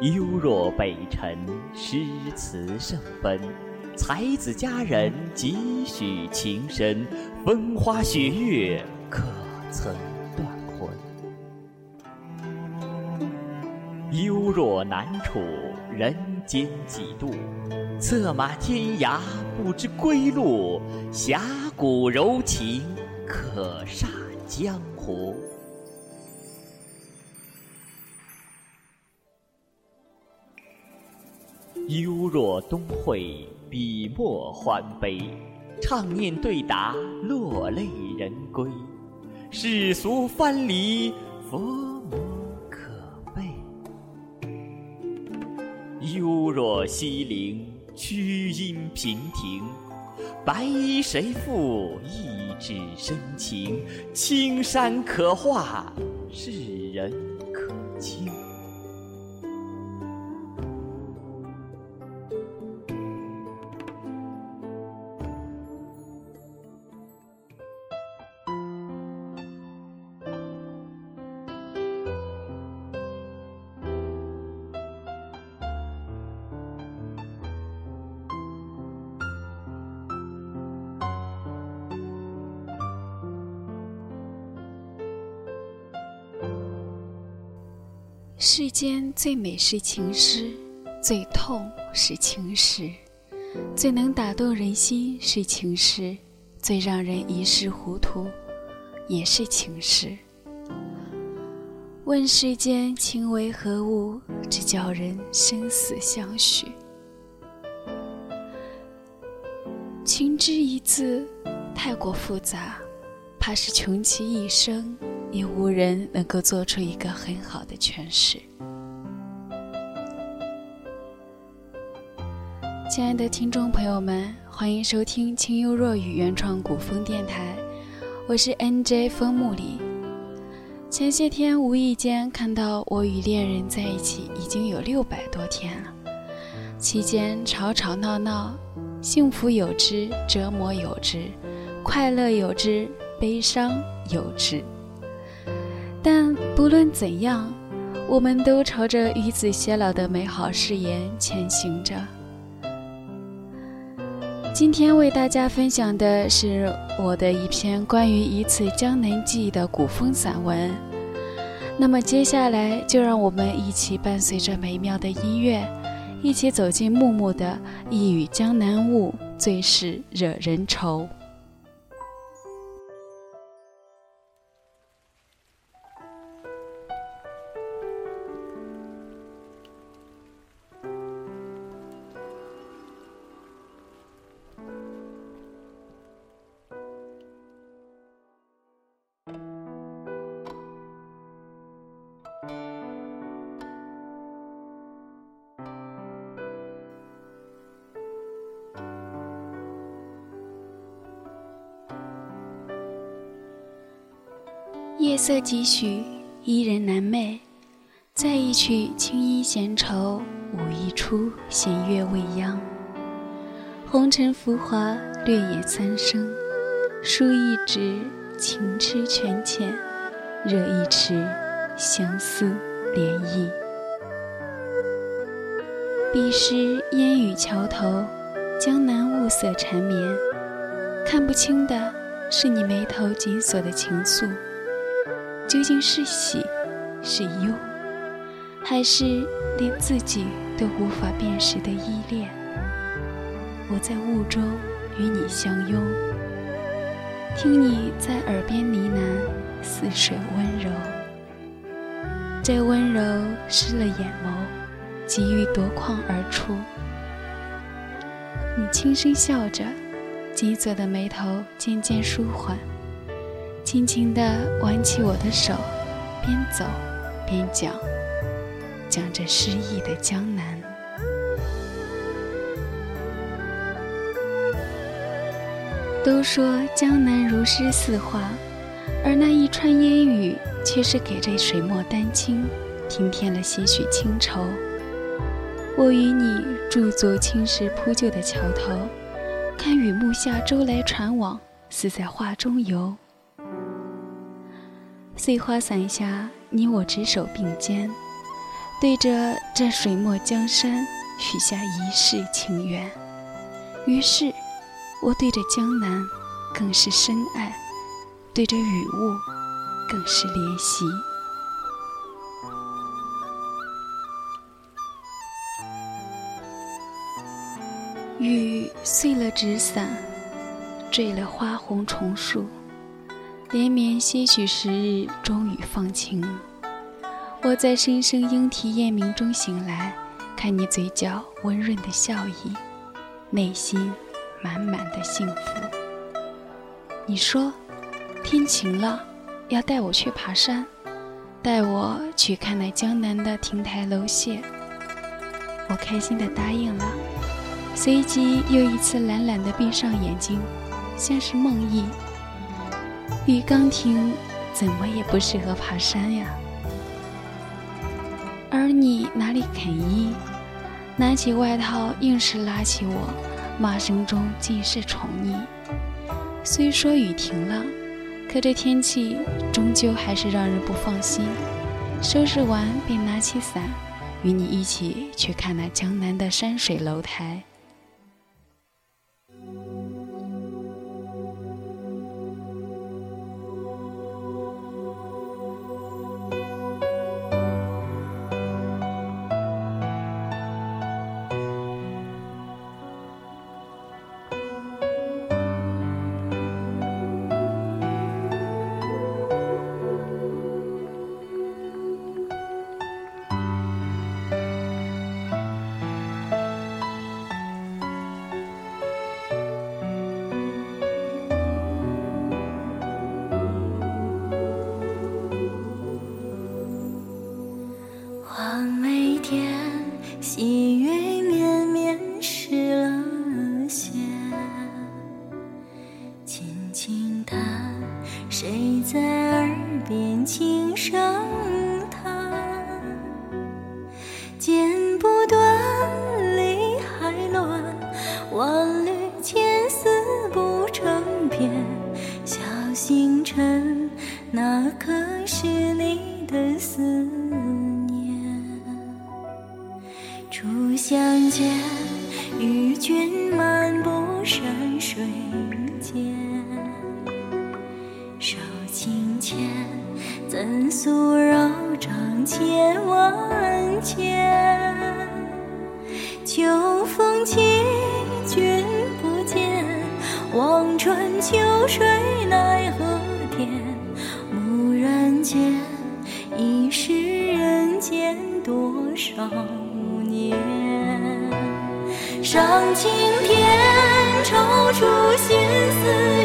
幽若北辰，诗词圣奔，才子佳人几许情深，风花雪月可曾断魂？幽若南楚人间几度，策马天涯不知归路，侠骨柔情可煞江湖。幽若东会，笔墨欢悲，畅念对答，落泪人归。世俗藩篱，佛母可悲。幽若西陵，曲音频停，白衣谁负？一纸深情，青山可画，世人可亲。世间最美是情诗，最痛是情史，最能打动人心是情诗，最让人一世糊涂也是情诗。问世间情为何物，只叫人生死相许。情之一字，太过复杂，怕是穷其一生。也无人能够做出一个很好的诠释。亲爱的听众朋友们，欢迎收听清幽若雨原创古风电台，我是 NJ 风木里。前些天无意间看到我与恋人在一起已经有六百多天了，期间吵吵闹闹，幸福有之，折磨有之，快乐有之，悲伤有之。但不论怎样，我们都朝着与子偕老的美好誓言前行着。今天为大家分享的是我的一篇关于一次江南记忆的古风散文。那么接下来就让我们一起伴随着美妙的音乐，一起走进木木的《一语江南雾，最是惹人愁》。夜色几许，伊人难寐。再一曲青衣闲愁，舞一出弦月未央。红尘浮华，略也三生。书一纸，情痴权浅；热一池，相思涟漪。彼时烟雨桥头，江南雾色缠绵，看不清的是你眉头紧锁的情愫。究竟是喜，是忧，还是连自己都无法辨识的依恋？我在雾中与你相拥，听你在耳边呢喃，似水温柔。这温柔湿了眼眸，急欲夺眶而出。你轻声笑着，紧锁的眉头渐渐舒缓。轻轻地挽起我的手，边走边讲，讲着诗意的江南。都说江南如诗似画，而那一川烟雨，却是给这水墨丹青平添了些许清愁。我与你驻足青石铺就的桥头，看雨幕下舟来船往，似在画中游。碎花伞下，你我执手并肩，对着这水墨江山许下一世情缘。于是，我对着江南更是深爱，对着雨雾更是怜惜。雨碎了纸伞，坠了花红重树，连绵些许时日，终于放晴。我在声声莺啼燕鸣中醒来，看你嘴角温润的笑意，内心满满的幸福。你说，天晴了，要带我去爬山，带我去看那江南的亭台楼榭。我开心的答应了。随即又一次懒懒地闭上眼睛，像是梦呓。玉冈亭怎么也不适合爬山呀。而你哪里肯依，拿起外套硬是拉起我，骂声中尽是宠溺。虽说雨停了，可这天气终究还是让人不放心。收拾完便拿起伞，与你一起去看那江南的山水楼台。谁在耳边轻声素柔掌千万千，秋风起君不见，望穿秋水奈何天，蓦然间，已是人间多少年。上青天，抽出心思。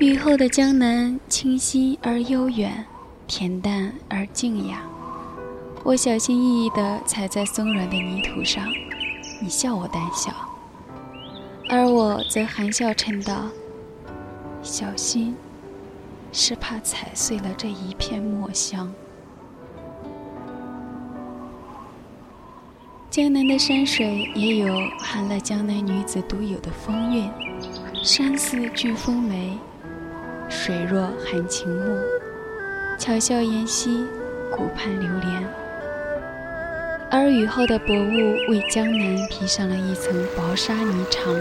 雨后的江南，清晰而悠远，恬淡而静雅。我小心翼翼地踩在松软的泥土上，你笑我胆小，而我则含笑称道：“小心，是怕踩碎了这一片墨香。”江南的山水也有含了江南女子独有的风韵，山似巨峰眉。水若含情目，巧笑言兮，顾盼流连。而雨后的薄雾为江南披上了一层薄纱霓裳。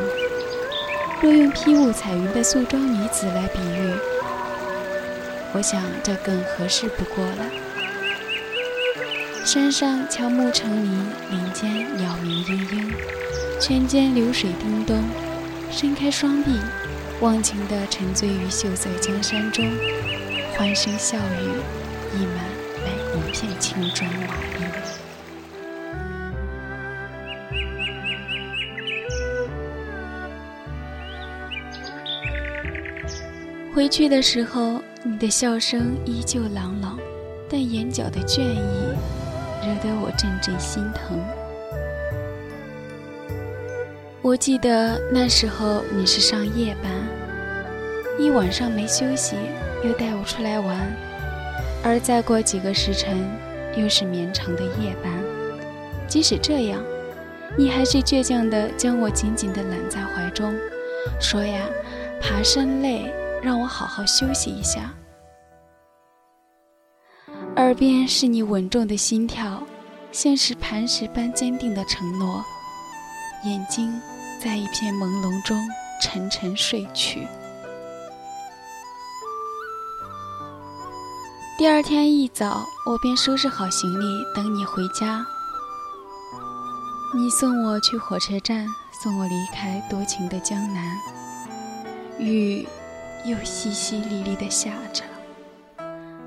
若用披雾彩云的素妆女子来比喻，我想这更合适不过了。山上乔木成林，林间鸟鸣嘤嘤，泉间流水叮咚，伸开双臂。忘情地沉醉于秀色江山中，欢声笑语溢满每一片青砖瓦砾。回去的时候，你的笑声依旧朗朗，但眼角的倦意惹得我阵阵心疼。我记得那时候你是上夜班，一晚上没休息，又带我出来玩，而再过几个时辰，又是绵长的夜班。即使这样，你还是倔强地将我紧紧地揽在怀中，说呀：“爬山累，让我好好休息一下。”耳边是你稳重的心跳，像是磐石般坚定的承诺，眼睛。在一片朦胧中沉沉睡去。第二天一早，我便收拾好行李等你回家。你送我去火车站，送我离开多情的江南。雨又淅淅沥沥地下着，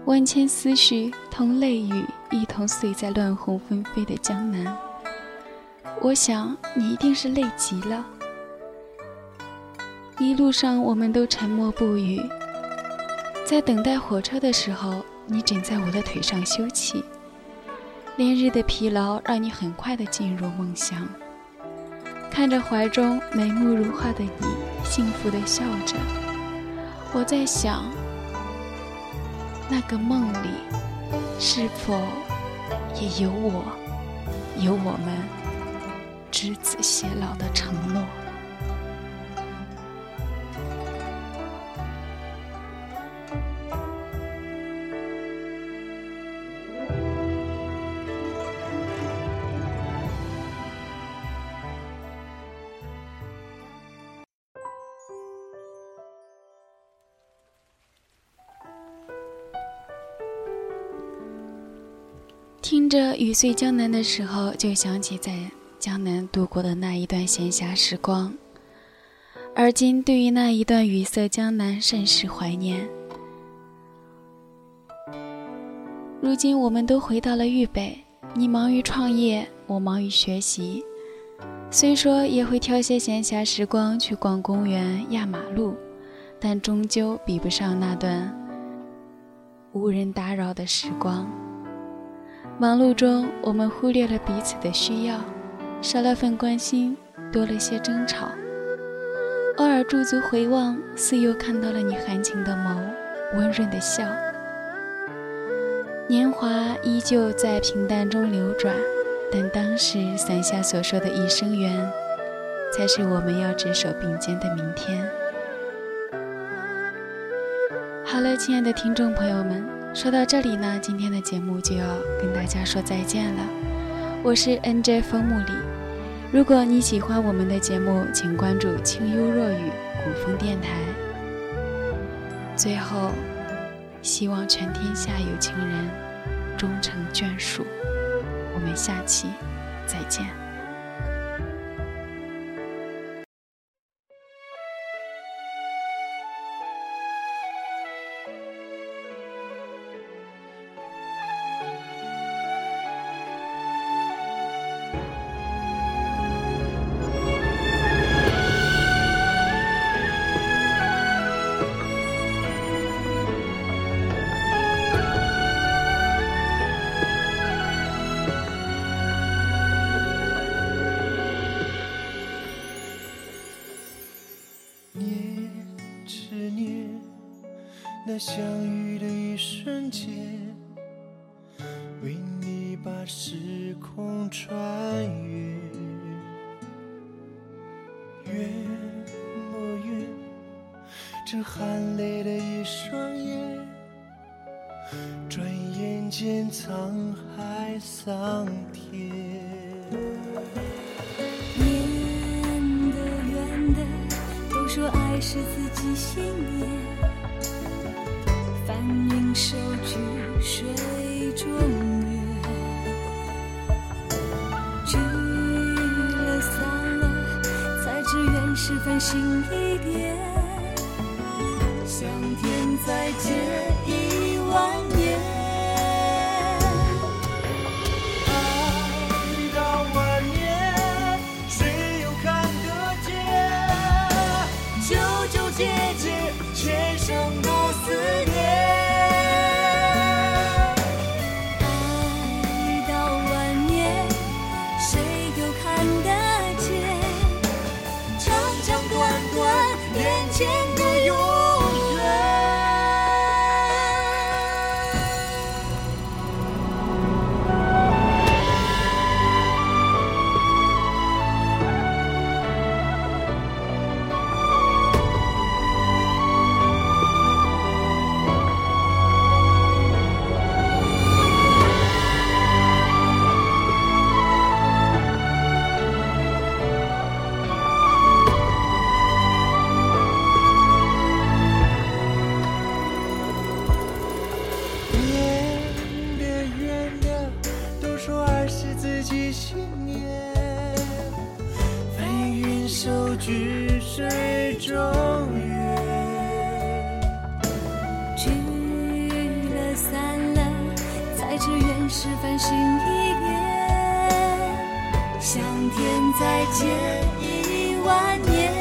万千思绪同泪雨一同碎在乱红纷飞的江南。我想你一定是累极了。一路上我们都沉默不语，在等待火车的时候，你枕在我的腿上休憩。连日的疲劳让你很快的进入梦乡。看着怀中眉目如画的你，幸福的笑着，我在想，那个梦里是否也有我，有我们？执子偕老的承诺。听着《雨碎江南》的时候，就想起在。江南度过的那一段闲暇时光，而今对于那一段雨色江南甚是怀念。如今我们都回到了豫北，你忙于创业，我忙于学习。虽说也会挑些闲暇时光去逛公园、压马路，但终究比不上那段无人打扰的时光。忙碌中，我们忽略了彼此的需要。少了份关心，多了些争吵。偶尔驻足回望，似又看到了你含情的眸，温润的笑。年华依旧在平淡中流转，但当时伞下所说的一生缘，才是我们要执手并肩的明天。好了，亲爱的听众朋友们，说到这里呢，今天的节目就要跟大家说再见了。我是 NJ 风木里。如果你喜欢我们的节目，请关注清幽若雨古风电台。最后，希望全天下有情人终成眷属。我们下期再见。相遇的一瞬间，为你把时空穿越。远么远？这含泪的一双眼，转眼间沧海桑田。圆的圆的，都说爱是自己信念。云手举水中月，聚了散了，才知缘是分心一点。再见一万年。